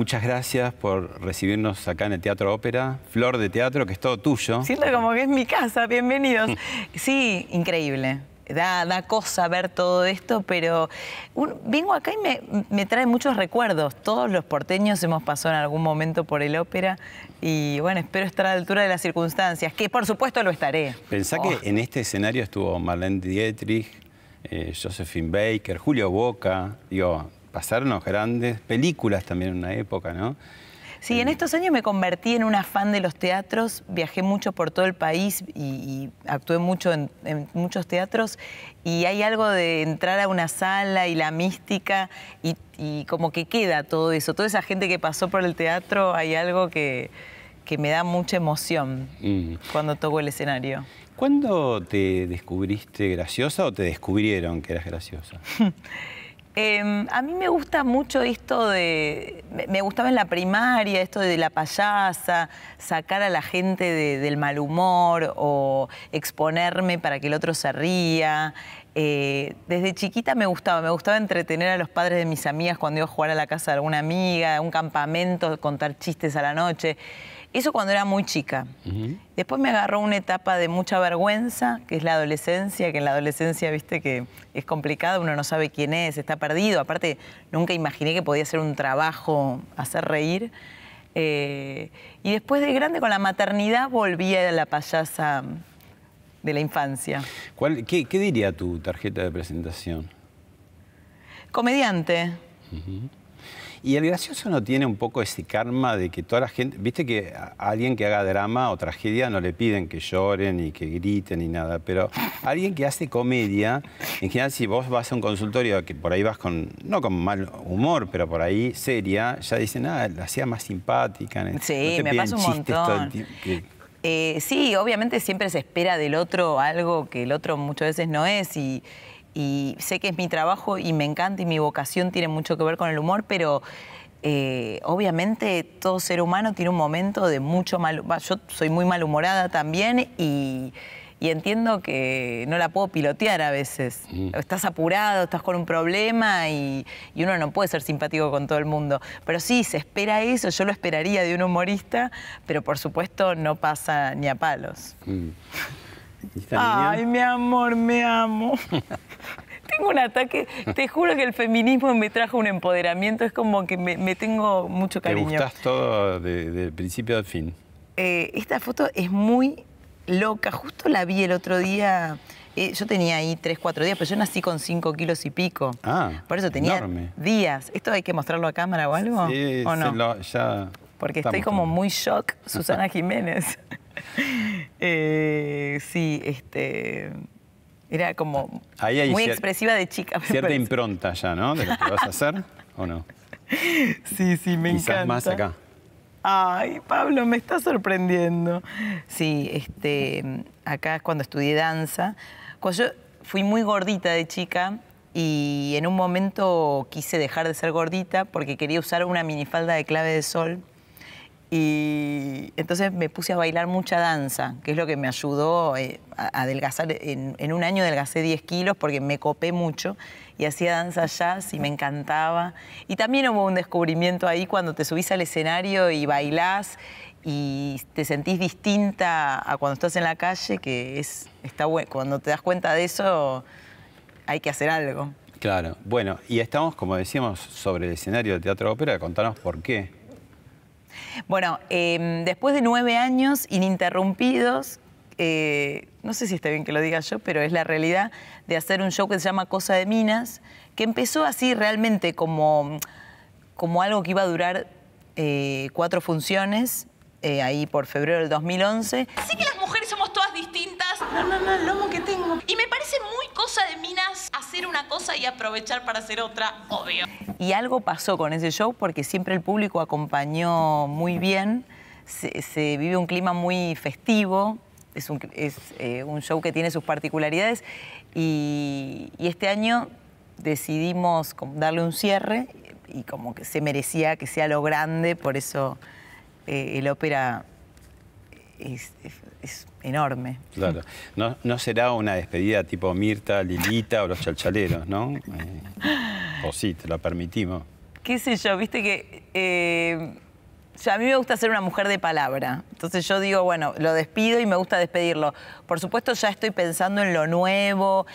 Muchas gracias por recibirnos acá en el Teatro Ópera. Flor de Teatro, que es todo tuyo. Siento como que es mi casa, bienvenidos. Sí, increíble. Da, da cosa ver todo esto, pero un- vengo acá y me, me trae muchos recuerdos. Todos los porteños hemos pasado en algún momento por el ópera y bueno, espero estar a la altura de las circunstancias, que por supuesto lo estaré. Pensá Oh. que en este escenario estuvo Marlene Dietrich, eh, Josephine Baker, Julio Boca, digo, pasarnos grandes películas también en una época, ¿no? Sí, en estos años me convertí en una fan de los teatros, viajé mucho por todo el país y, y actué mucho en, en muchos teatros y hay algo de entrar a una sala y la mística y, y como que queda todo eso, toda esa gente que pasó por el teatro, hay algo que, que me da mucha emoción Mm. cuando toco el escenario. ¿Cuándo te descubriste graciosa o te descubrieron que eras graciosa? Eh, a mí me gusta mucho esto de. Me, gustaba en la primaria, esto de la payasa, sacar a la gente de- del mal humor o exponerme para que el otro se ría. Eh, desde chiquita me gustaba, me gustaba entretener a los padres de mis amigas cuando iba a jugar a la casa de alguna amiga, un campamento, contar chistes a la noche. Eso cuando era muy chica. Después me agarró una etapa de mucha vergüenza, que es la adolescencia, que en la adolescencia, viste, que es complicado, uno no sabe quién es, está perdido. Aparte, nunca imaginé que podía ser un trabajo hacer reír. Eh, y después de grande, con la maternidad, volví a la payasa de la infancia. ¿Cuál- qué, qué diría tu tarjeta de presentación? Comediante. Y el gracioso no tiene un poco ese karma de que toda la gente, viste que a alguien que haga drama o tragedia no le piden que lloren y que griten ni nada, pero alguien que hace comedia, en general si vos vas a un consultorio que por ahí vas con, no con mal humor, pero por ahí seria, ya dicen, ah, la hacía más simpática. No Sí, te me pasa un chistes todo el montón. Eh, sí, obviamente siempre se espera del otro algo que el otro muchas veces no es y, y sé que es mi trabajo y me encanta y mi vocación tiene mucho que ver con el humor, pero eh, obviamente todo ser humano tiene un momento de mucho mal Yo soy muy malhumorada también y, y entiendo que no la puedo pilotear a veces. Estás apurado, estás con un problema y, y uno no puede ser simpático con todo el mundo. Pero sí, se espera eso, yo lo esperaría de un humorista, pero por supuesto no pasa ni a palos. Mm. Ay, mi amor, me amo. tengo un ataque, te juro que el feminismo me trajo un empoderamiento, es como que me, me tengo mucho Te cariño. gustás todo de- del principio al fin. Eh, esta foto es muy loca, justo la vi el otro día. eh, yo tenía ahí 3, 4 días, pero yo nací con 5 kilos y pico. Ah, Por eso tenía enorme. días. ¿Esto hay que mostrarlo a cámara o algo? Sí, ¿O no? lo- ya Porque estamos estoy como muy shock, Susana Jiménez. Eh, sí, este. Era como Ahí hay muy expresiva de chica. Cierta impronta ya, ¿no? De lo que vas a hacer, ¿o no? Sí, sí, me Quizás encanta. más acá. Ay, Pablo, me está sorprendiendo. Sí, este, acá es cuando estudié danza. Cuando yo fui muy gordita de chica y en un momento quise dejar de ser gordita porque quería usar una minifalda de clave de sol. Y entonces me puse a bailar mucha danza, que es lo que me ayudó eh, a adelgazar. En, un año adelgacé 10 kilos porque me copé mucho y hacía danza jazz y me encantaba. Y también hubo un descubrimiento ahí cuando te subís al escenario y bailás y te sentís distinta a cuando estás en la calle, que es, está bueno. Cuando te das cuenta de eso, hay que hacer algo. Claro. Bueno, y estamos, como decíamos, sobre el escenario del Teatro Ópera. Contanos por qué. Bueno, eh, después de nueve años ininterrumpidos, eh, no sé si está bien que lo diga yo, pero es la realidad de hacer un show que se llama Cosa de Minas, que empezó así realmente como, como algo que iba a durar eh, cuatro funciones, eh, ahí por febrero del 2011. Sé que las mujeres somos todas distintas. No, no, no, el lomo que tengo. Y me parece muy cosa de minas hacer una cosa y aprovechar para hacer otra, obvio. Y algo pasó con ese show porque siempre el público acompañó muy bien. Se, vive un clima muy festivo. Es, un, es eh, un show que tiene sus particularidades. Y, este año decidimos darle un cierre y como que se merecía que sea lo grande, por eso eh, el ópera es- es enorme. Claro. No, no será una despedida tipo Mirta, Lilita o los chalchaleros, ¿no? Eh, o sí, te lo permitimos. qué sé yo, viste que eh, a mí me gusta ser una mujer de palabra. Entonces yo digo, bueno, lo despido y me gusta despedirlo. Por supuesto ya estoy pensando en lo nuevo.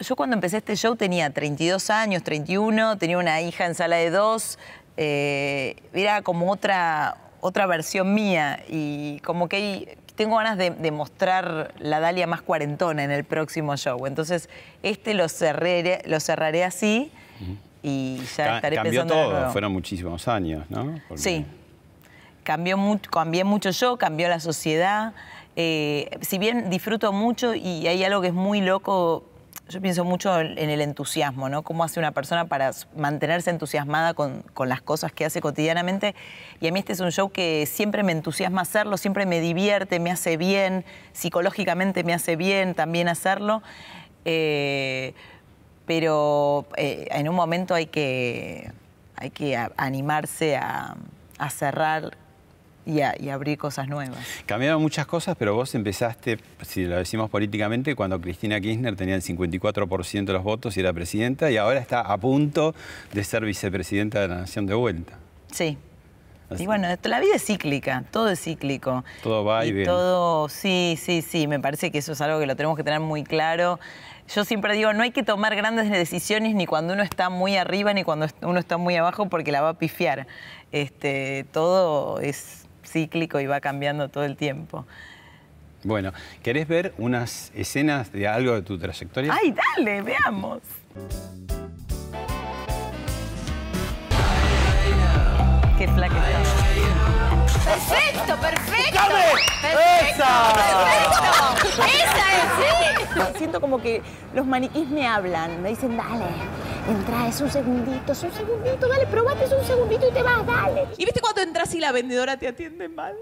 Yo cuando empecé este show tenía 32 años, 31, tenía una hija en sala de dos. eh, era como otra, otra versión mía y como que hay- tengo ganas de, de mostrar la Dalia más cuarentona en el próximo show. Entonces este lo cerraré, lo cerraré así y ya Ca- estaré cambió pensando en lo todo, fueron muchísimos años, ¿no? Porque- Sí. Cambió, mu- cambié mucho yo, cambió la sociedad. Eh, si bien disfruto mucho y hay algo que es muy loco, yo pienso mucho en el entusiasmo, ¿no? Cómo hace una persona para mantenerse entusiasmada con, con las cosas que hace cotidianamente. Y a mí este es un show que siempre me entusiasma hacerlo, siempre me divierte, me hace bien, psicológicamente me hace bien también hacerlo. Eh, pero eh, en un momento hay que, hay que animarse a cerrar y a, y abrir cosas nuevas. Cambiaron muchas cosas, pero vos empezaste, si lo decimos políticamente, cuando Cristina Kirchner tenía el 54% de los votos y era presidenta, y ahora está a punto de ser vicepresidenta de la Nación de vuelta. Sí. Así. Y bueno, la vida es cíclica, todo es cíclico. Todo va y viene. Todo, sí, sí, sí, me parece que eso es algo que lo tenemos que tener muy claro. Yo siempre digo, no hay que tomar grandes decisiones ni cuando uno está muy arriba ni cuando uno está muy abajo porque la va a pifiar. Este, todo es cíclico y va cambiando todo el tiempo. Bueno, ¿querés ver unas escenas de algo de tu trayectoria? ¡Ay, dale, veamos! Qué flaca está. Perfecto, perfecto. Perfecto. Perfecto. Esa es, sí. Siento como que los maniquís me hablan, me dicen, dale, entra, es un segundito, es un segundito, dale, probate, es un segundito y te vas, dale. ¿Y viste cuando entras y la vendedora te atiende mal?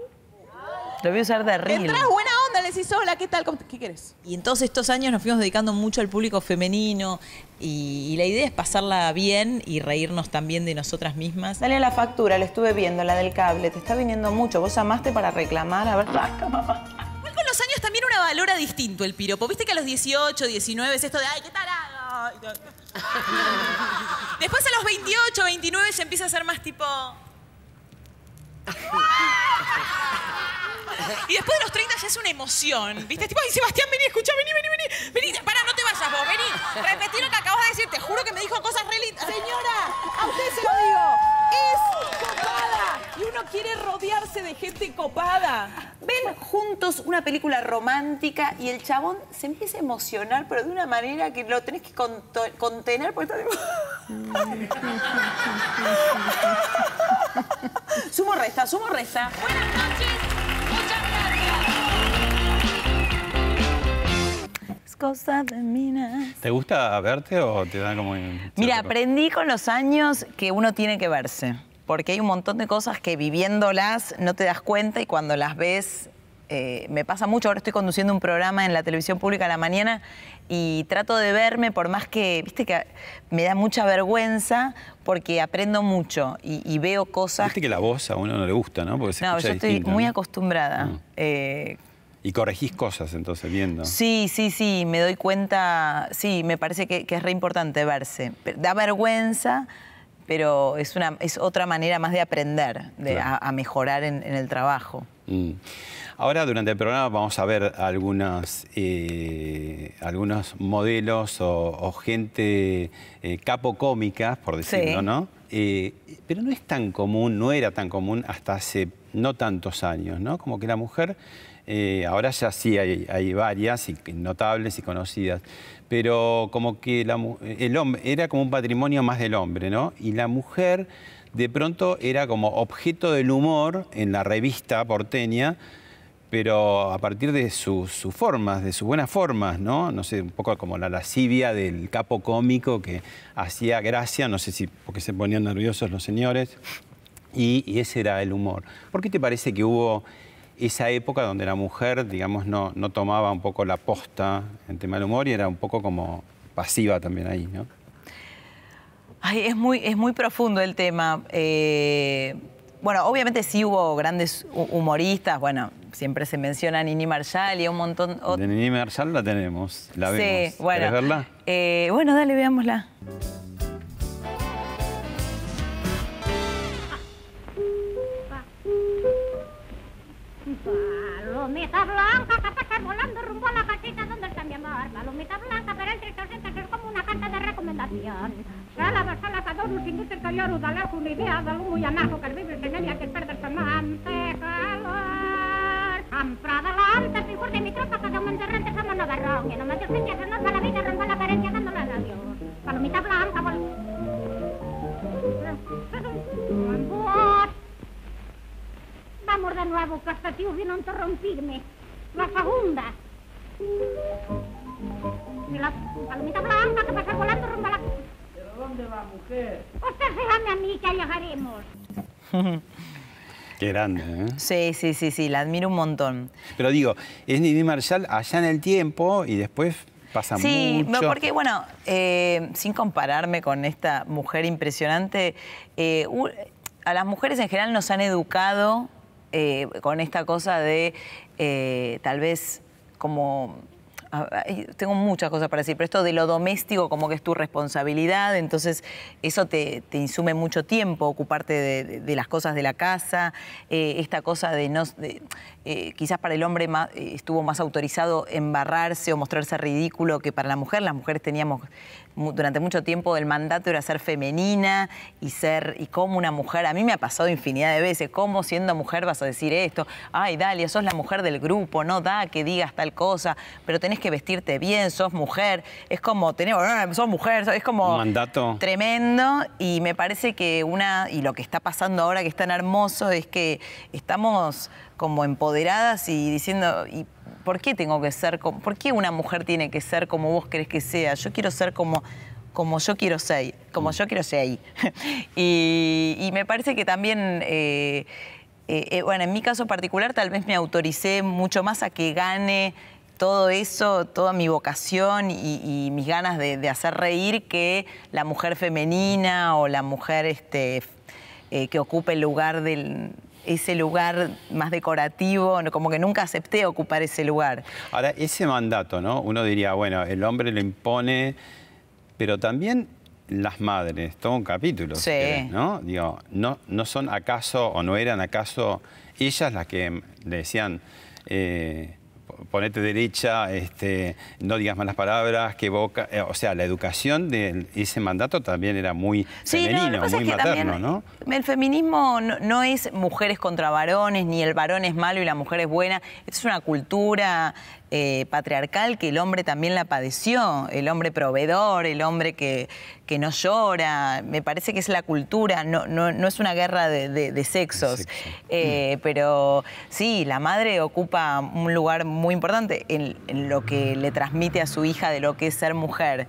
Lo voy a usar de reel. Entras buena onda, le decís, hola, ¿qué tal? ¿Cómo te- ¿Qué quieres? Y en todos estos años nos fuimos dedicando mucho al público femenino y, y la idea es pasarla bien y reírnos también de nosotras mismas. Dale a la factura, la estuve viendo, la del cable, te está viniendo mucho. ¿Vos llamaste para reclamar? A ver, basta, mamá. Igual con los años también una valora distinto el piropo. Viste que a los 18, 19 es esto de, ay, qué tarado. Después a los 28, 29 se empieza a ser más tipo... Y después de los 30 ya es una emoción, ¿viste? Tipo, ay, Sebastián, vení, escucha, vení, vení, vení. Vení, pará, no te vayas vos, vení. Repetí lo que acabas de decir, te juro que me dijo cosas re lindas. Señora, a usted se lo digo. Es copada. Y uno quiere rodearse de gente copada. Ven juntos una película romántica y el chabón se empieza a emocionar, pero de una manera que lo tenés que contener porque está Sumo resta, sumo resta. Buenas noches. Gracias. Es cosa de minas. ¿Te gusta verte o te da como... Mira, aprendí con los años que uno tiene que verse, porque hay un montón de cosas que viviéndolas no te das cuenta y cuando las ves eh, me pasa mucho. Ahora estoy conduciendo un programa en la televisión pública a la mañana y trato de verme por más que, viste que me da mucha vergüenza porque aprendo mucho y, y veo cosas. Viste que la voz a uno no le gusta, ¿no? Porque se No, yo estoy distinto, muy ¿no? acostumbrada. Mm. Eh, Y corregís cosas entonces viendo. Sí, sí, sí, me doy cuenta, sí, me parece que, que es re importante verse. Da vergüenza, pero es, una, es otra manera más de aprender, de, Claro. a, a mejorar en, en el trabajo. Mm. Ahora durante el programa vamos a ver algunas, eh, algunos modelos o, o gente eh, capo cómica, por decirlo, Sí. ¿no? Eh, pero no es tan común, no era tan común hasta hace no tantos años, ¿no? Como que la mujer Eh, ahora ya sí hay, varias y notables y conocidas. Pero como que la el hombre era como un patrimonio más del hombre, ¿no? Y la mujer de pronto era como objeto del humor en la revista porteña, pero a partir de sus, formas, de sus buenas formas, ¿no? No sé, un poco como la lascivia del capo cómico que hacía gracia, no sé si porque se ponían nerviosos los señores, y ese era el humor. ¿Por qué te parece que hubo esa época donde la mujer, digamos, no, no tomaba un poco la posta en tema del humor y era un poco como pasiva también ahí, ¿no? Ay, es muy, es muy profundo el tema. Eh, bueno, obviamente sí hubo grandes hu- humoristas, bueno, siempre se menciona Nini Marshall y un montón... De Nini Marshall la tenemos, la vemos. Sí, bueno. ¿Querés verla? Eh, bueno, dale, veámosla. Palomita blanca que pasa volando rumbo a la casita donde está mi amor. Palomita blanca, pero entre tus dientes es como una carta de recomendación. Sala, sala, adoro, sin dute calor, dale una idea de muy anajo que el vive en ella que perder su amante calor. Siempre adelante, soy fuerte mi tropa, cada momento errante somos novarrón. Y no me despeñas, se nos va la vida, rompa la Hasta tío vino a interrumpirme. La segunda. Y la palomita blanca que pasa volando rumbo a la... ¿Pero dónde va, mujer? Usted déjame a mí que llegaremos. Qué grande, ¿eh? Sí, sí, sí, sí, la admiro un montón. Pero digo, es Nini Marshall allá en el tiempo y después pasa Sí, mucho. no, porque bueno, eh, sin compararme con esta mujer impresionante, eh, a las mujeres en general nos han educado eh, con esta cosa de eh, tal vez como... Tengo muchas cosas para decir, pero esto de lo doméstico como que es tu responsabilidad, entonces eso te, insume mucho tiempo, ocuparte de, las cosas de la casa, eh, esta cosa de no... eh, quizás para el hombre eh, estuvo más autorizado embarrarse o mostrarse ridículo que para la mujer. Las mujeres teníamos durante mucho tiempo el mandato era ser femenina y ser y como una mujer. A mí me ha pasado infinidad de veces, cómo siendo mujer vas a decir esto. Ay, Dalia, sos la mujer del grupo, no da que digas tal cosa, pero tenés que vestirte bien, sos mujer. Es como, tenemos, "Ah, sos mujer, es como Un mandato. tremendo y me parece que una y lo que está pasando ahora que es tan hermoso es que estamos como empoderadas y diciendo y ¿por qué tengo que ser como, por qué una mujer tiene que ser como vos querés que sea? Yo quiero ser como como yo quiero ser, como yo quiero ser. y, y me parece que también eh, eh, eh, bueno, en mi caso particular tal vez me autoricé mucho más a que gane todo eso, toda mi vocación y, y mis ganas de, de hacer reír que la mujer femenina o la mujer este, eh, que ocupe el lugar del ese lugar más decorativo, como que nunca acepté ocupar ese lugar. Ahora, ese mandato, ¿no? Uno diría, bueno, el hombre lo impone, pero también las madres, todo un capítulo, Sí. ¿no? Digo, no, ¿no son acaso o no eran acaso ellas las que le decían, eh, ponete derecha, este, no digas malas palabras, que boca, eh, o sea, la educación de ese mandato también era muy Sí, no, femenino, pasa muy materno, ¿no? El feminismo no, no es mujeres contra varones, ni el varón es malo y la mujer es buena. Es una cultura eh, patriarcal que el hombre también la padeció. El hombre proveedor, el hombre que, que no llora. Me parece que es la cultura, no, no, no es una guerra de, de- de sexos. Sexo. Eh, pero sí, la madre ocupa un lugar muy importante en, en lo que le transmite a su hija de lo que es ser mujer.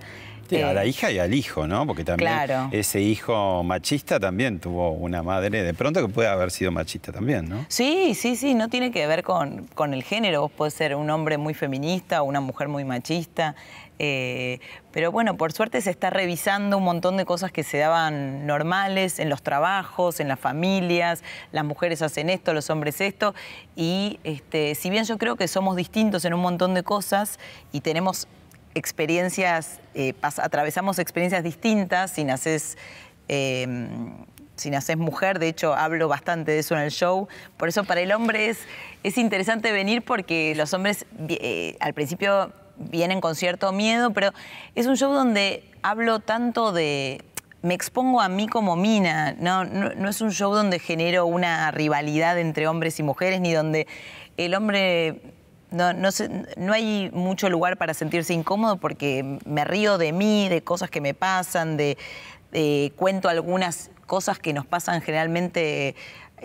A la hija y al hijo, ¿no? Porque también Claro. ese hijo machista también tuvo una madre, de pronto que puede haber sido machista también, ¿no? Sí, sí, sí, no tiene que ver con, con el género. Vos podés ser un hombre muy feminista o una mujer muy machista. eh, pero bueno, por suerte se está revisando un montón de cosas que se daban normales en los trabajos, en las familias. Las mujeres hacen esto, los hombres esto. Y este, si bien yo creo que somos distintos en un montón de cosas y tenemos experiencias, eh, atravesamos experiencias distintas si naces eh, naces mujer, de hecho hablo bastante de eso en el show, por eso para el hombre es, es interesante venir porque los hombres eh, al principio vienen con cierto miedo, pero es un show donde hablo tanto de, me expongo a mí como mina. No, no es un show donde genero una rivalidad entre hombres y mujeres, ni donde el hombre no, no, se- no hay mucho lugar para sentirse incómodo porque me río de mí, de cosas que me pasan, de, de- cuento algunas cosas que nos pasan generalmente.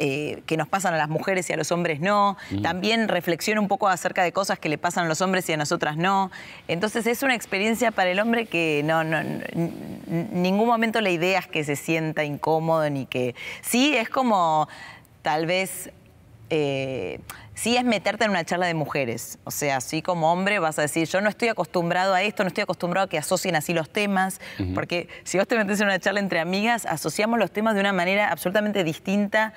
eh, que nos pasan a las mujeres y a los hombres no. También reflexiono un poco acerca de cosas que le pasan a los hombres y a nosotras no. Entonces es una experiencia para el hombre que no, no, n- n- ningún momento la idea es que se sienta incómodo ni que. Sí, es como tal vez eh, sí es meterte en una charla de mujeres. O sea, así como hombre vas a decir, yo no estoy acostumbrado a esto, no estoy acostumbrado a que asocien así los temas, porque si vos te metes en una charla entre amigas, asociamos los temas de una manera absolutamente distinta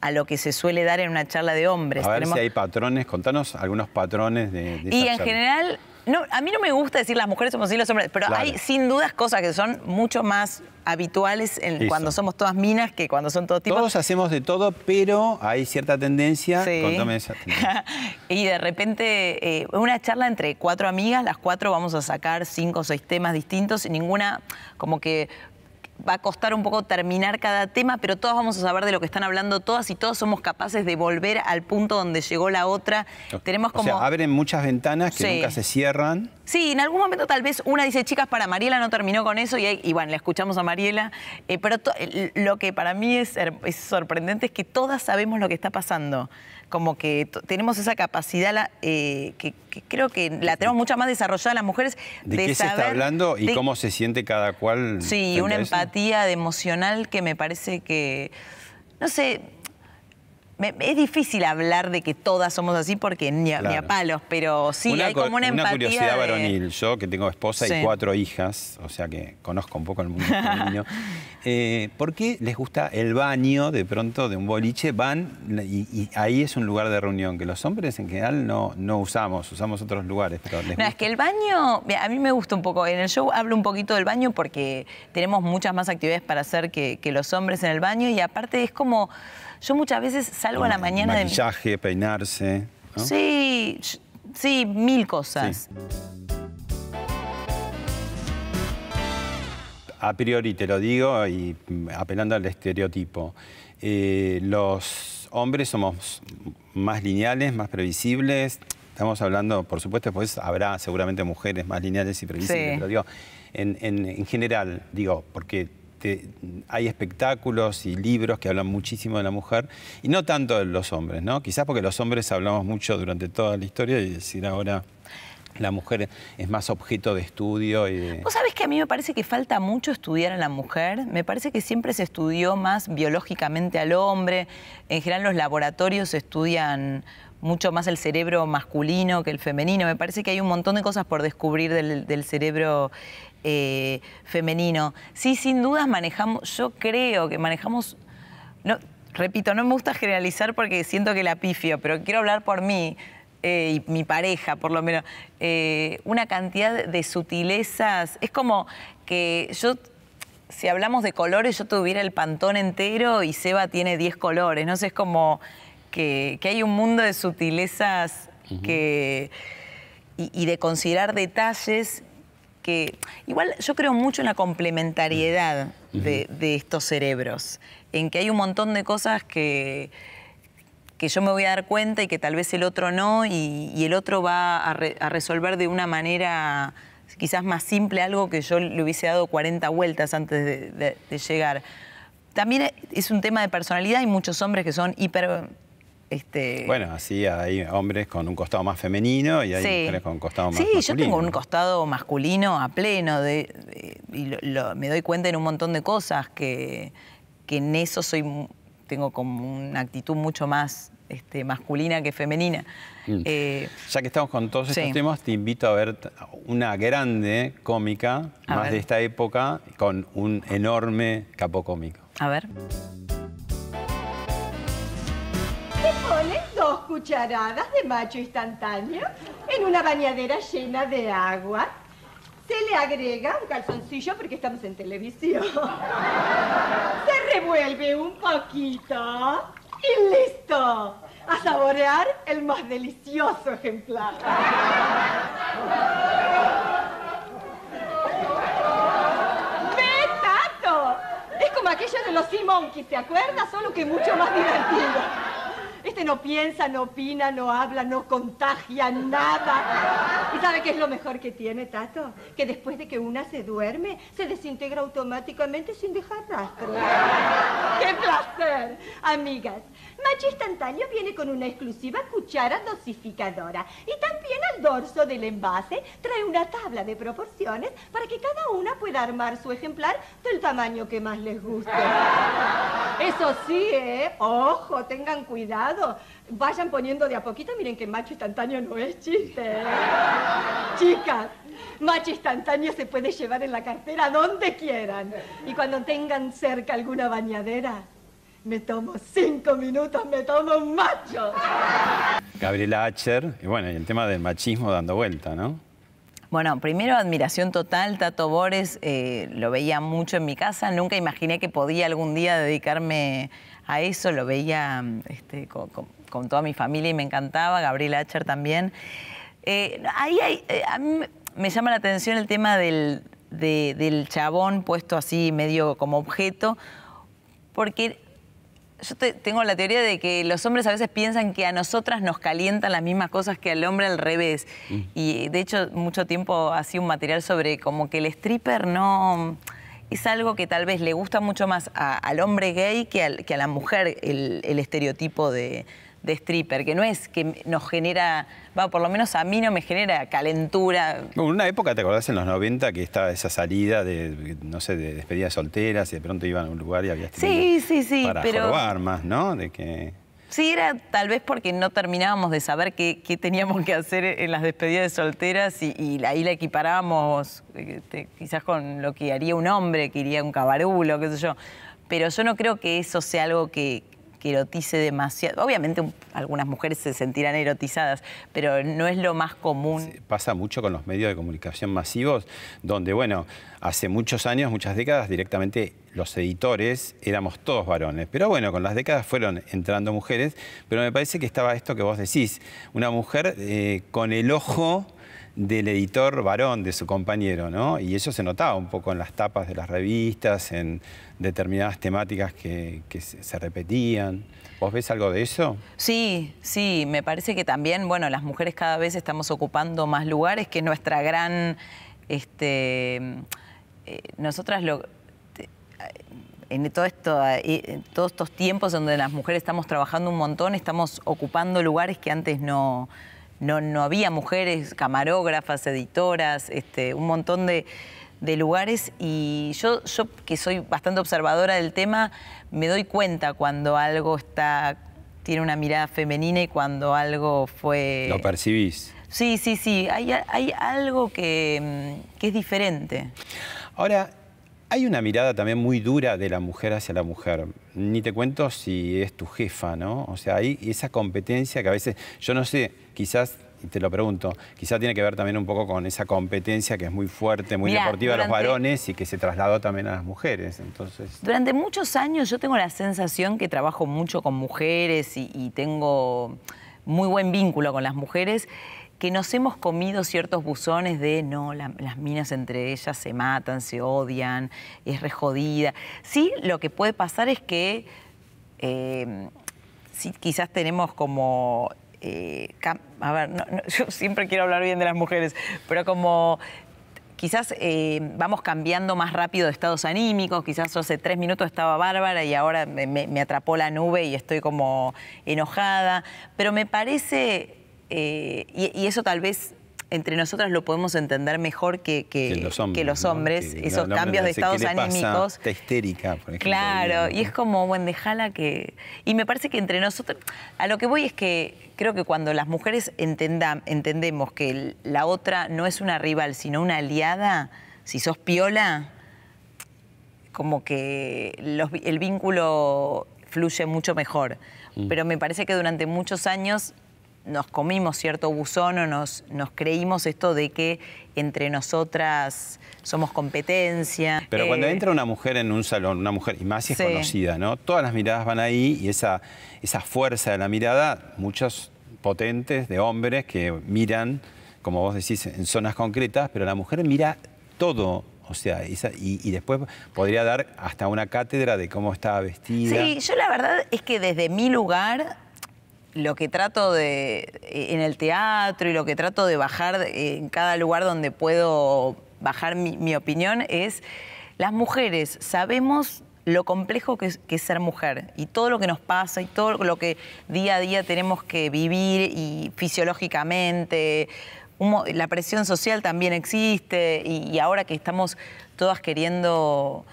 a lo que se suele dar en una charla de hombres. A ver Tenemos- si hay patrones, contanos algunos patrones de, de y en charla. general, no, a mí no me gusta decir las mujeres somos así, los hombres, pero Claro. hay sin dudas cosas que son mucho más habituales en- cuando somos todas minas que cuando son todo tipo. Todos hacemos de todo, pero hay cierta tendencia. Sí. Contame esa tendencia. y de repente, eh, una charla entre cuatro amigas, las cuatro vamos a sacar cinco o seis temas distintos y ninguna, como que va a costar un poco terminar cada tema, pero todas vamos a saber de lo que están hablando todas y todos somos capaces de volver al punto donde llegó la otra. Tenemos O como... sea, abren muchas ventanas que Sí. nunca se cierran. Sí, en algún momento tal vez una dice, chicas, para Mariela no terminó con eso y, hay- y bueno, le escuchamos a Mariela. Eh, pero el- lo que para mí es sorprendente es que todas sabemos lo que está pasando. Como que tenemos esa capacidad la- eh, que, que creo que la tenemos mucho más desarrollada las mujeres. ¿De, qué se está hablando y de- cómo se siente cada cual? Sí, una empatía de emocional que me parece que, no sé, me- es difícil hablar de que todas somos así porque ni a, ni a Claro. palos, pero sí una, hay como una, empatía curiosidad de- varonil. Yo que tengo esposa Sí. y cuatro hijas, o sea que conozco un poco el mundo femenino. eh, ¿Por qué les gusta el baño de pronto de un boliche? Van y, y ahí es un lugar de reunión que los hombres en general no, no usamos, usamos otros lugares. Pero les No, es que el baño, a mí me gusta un poco. En el show hablo un poquito del baño porque tenemos muchas más actividades para hacer que, que los hombres en el baño y aparte es como, yo muchas veces salgo a la mañana de... Maquillaje, peinarse. ¿no? Sí, sí, mil cosas. A priori te lo digo y mm, apelando al estereotipo. eh, los hombres somos más lineales, más previsibles. Estamos hablando, por supuesto, después habrá seguramente mujeres más lineales y previsibles, Sí. pero digo, en, en- en general, digo, porque te- hay espectáculos y libros que hablan muchísimo de la mujer y no tanto de los hombres, ¿no? Quizás porque los hombres hablamos mucho durante toda la historia y decir ahora la mujer es más objeto de estudio y de... Vos sabés que a mí me parece que falta mucho estudiar a la mujer. Me parece que siempre se estudió más biológicamente al hombre. En general los laboratorios estudian mucho más el cerebro masculino que el femenino. Me parece que hay un montón de cosas por descubrir del, del cerebro eh, femenino. Sí, sin dudas manejamos, yo creo que manejamos, no, repito, no me gusta generalizar porque siento que la pifio, pero quiero hablar por mí eh, y mi pareja, por lo menos, eh, una cantidad de sutilezas. Es como que yo, si hablamos de colores, yo tuviera el pantón entero y Seba tiene 10 colores. No sé, es como que, que hay un mundo de sutilezas que, y, y de considerar detalles que igual yo creo mucho en la complementariedad de, de estos cerebros, en que hay un montón de cosas que, que yo me voy a dar cuenta y que tal vez el otro no, y, y el otro va a, re- a resolver de una manera quizás más simple algo que yo le hubiese dado 40 vueltas antes de, de- de llegar. También es un tema de personalidad, hay muchos hombres que son hiper... Este, Bueno, así hay hombres con un costado más femenino y hay Sí. mujeres con un costado más Sí, masculino. yo tengo un costado masculino a pleno de, de- y lo- lo- me doy cuenta en un montón de cosas que, que en eso soy tengo como una actitud mucho más este, masculina que femenina. Mm. Eh, Ya que estamos con todos estos Sí. temas, te invito a ver una grande cómica, A más ver. de esta época, con un enorme capo cómico. a ver. Cucharadas de macho instantáneo en una bañadera llena de agua. Se le agrega un calzoncillo porque estamos en televisión. Se revuelve un poquito y listo. A saborear el más delicioso ejemplar. ¡Ve, Tato! aquello de los Sea Monkeys, ¿te acuerdas? Solo que mucho más divertido. Este no piensa, no opina, no habla, no contagia nada. ¿Y sabe qué es lo mejor que tiene, Tato? Que después de que una se duerme, se desintegra automáticamente sin dejar rastro. ¡Qué placer! Amigas, Macho Instantáneo viene con una exclusiva cuchara dosificadora. Y también al dorso del envase trae una tabla de proporciones para que cada una pueda armar su ejemplar del tamaño que más les guste. Eso sí, ¿eh? Ojo, tengan cuidado. Vayan poniendo de a poquito. Miren que macho instantáneo no es chiste. ¿eh? Chicas, macho instantáneo se puede llevar en la cartera donde quieran. Y cuando tengan cerca alguna bañadera, me tomo cinco minutos, me tomo un macho. Gabriela Acher, y bueno, y el tema del machismo dando vuelta, ¿no? Bueno, primero admiración total, Tato Bores, eh, lo veía mucho en mi casa, nunca imaginé que podía algún día dedicarme a eso, lo veía este, con, con- con toda mi familia y me encantaba, Gabriela Acher también. Eh, ahí hay- eh, a mí me- llama la atención el tema del, de- del chabón puesto así medio como objeto, porque yo te- tengo la teoría de que los hombres a veces piensan que a nosotras nos calientan las mismas cosas que al hombre al revés. Y de hecho, mucho tiempo hacía un material sobre como que el stripper no. Es algo que tal vez le gusta mucho más a- al hombre gay que, al- que a la mujer el, el estereotipo de, de stripper, que no es que nos genera, va, por lo menos a mí no me genera calentura. Hubo una época, ¿te acordás en los 90 que estaba esa salida de, no sé, de despedidas solteras y de pronto iban a un lugar y había Sí, sí, sí, para pero- jorobar más, ¿no? De que... Sí, era tal vez porque no terminábamos de saber qué, qué teníamos que hacer en las despedidas de solteras y, y ahí la equiparábamos eh, te- quizás con lo que haría un hombre, que iría a un cabarulo, qué sé yo. Pero yo no creo que eso sea algo que, que erotice demasiado. Obviamente un- algunas mujeres se sentirán erotizadas, pero no es lo más común. pasa mucho con los medios de comunicación masivos, donde, bueno, hace muchos años, muchas décadas, directamente los editores éramos todos varones. Pero bueno, con las décadas fueron entrando mujeres, pero me parece que estaba esto que vos decís, una mujer eh, con el ojo del editor varón, de su compañero, ¿no? Y eso se notaba un poco en las tapas de las revistas, en determinadas temáticas que, se repetían. ¿Vos ves algo de eso? Sí, sí, me parece que también, bueno, las mujeres cada vez estamos ocupando más lugares, que es nuestra gran, este, eh, nosotras lo, te- en todo esto, eh, en todos estos tiempos donde las mujeres estamos trabajando un montón, estamos ocupando lugares que antes no, no, no había mujeres, camarógrafas, editoras, este, un montón de, de lugares y yo, yo que soy bastante observadora del tema, me doy cuenta cuando algo está, tiene una mirada femenina y cuando algo fue... ¿Lo percibís? Sí, sí, sí, hay, hay algo que, mm, que es diferente. Ahora, hay una mirada también muy dura de la mujer hacia la mujer. Ni te cuento si es tu jefa, ¿no? O sea, hay esa competencia que a veces, yo no sé, quizás, y te lo pregunto, quizás tiene que ver también un poco con esa competencia que es muy fuerte, muy Mirá, deportiva de los durante- varones y que se trasladó también a las mujeres. Entonces, Durante muchos años yo tengo la sensación que trabajo mucho con mujeres y, y tengo muy buen vínculo con las mujeres, que nos hemos comido ciertos buzones de no, la- las minas entre ellas se matan, se odian, es re jodida. Sí, lo que puede pasar es que eh, sí, quizás tenemos como. eh, a ver, yo siempre quiero hablar bien de las mujeres, pero como quizás eh, vamos cambiando más rápido de estados anímicos, quizás hace tres minutos estaba bárbara y ahora me atrapó la nube y estoy como enojada, pero me parece, eh, y, y eso tal vez entre nosotras lo podemos entender mejor que, que- que los hombres. que los ¿no? hombres, Que esos cambios de estados ¿qué le pasa? anímicos. Está histérica, por ejemplo. Claro, y es como, bueno, dejala que... Y me parece que entre nosotros, a lo que voy es que creo que cuando las mujeres entendam- entendemos que la otra no es una rival, sino una aliada, si sos piola, como que los el vínculo fluye mucho mejor. Mm. Pero me parece que durante muchos años nos comimos cierto buzón o nos, nos creímos esto de que entre nosotras somos competencia. Pero cuando Eh, entra una mujer en un salón, una mujer, y más si es Sí. conocida, ¿no? Todas las miradas van ahí y esa, esa fuerza de la mirada, muchos potentes de hombres que miran, como vos decís, en zonas concretas, pero la mujer mira todo, O sea, y después podría dar hasta una cátedra de cómo estaba vestida. Sí, yo la verdad es que desde mi lugar, lo que trato de, en el teatro y lo que trato de bajar en cada lugar donde puedo bajar mi, opinión es, las mujeres sabemos lo complejo que es, ser mujer y todo lo que nos pasa y todo lo que día a día tenemos que vivir y fisiológicamente. La presión social también existe y ahora que estamos todas queriendo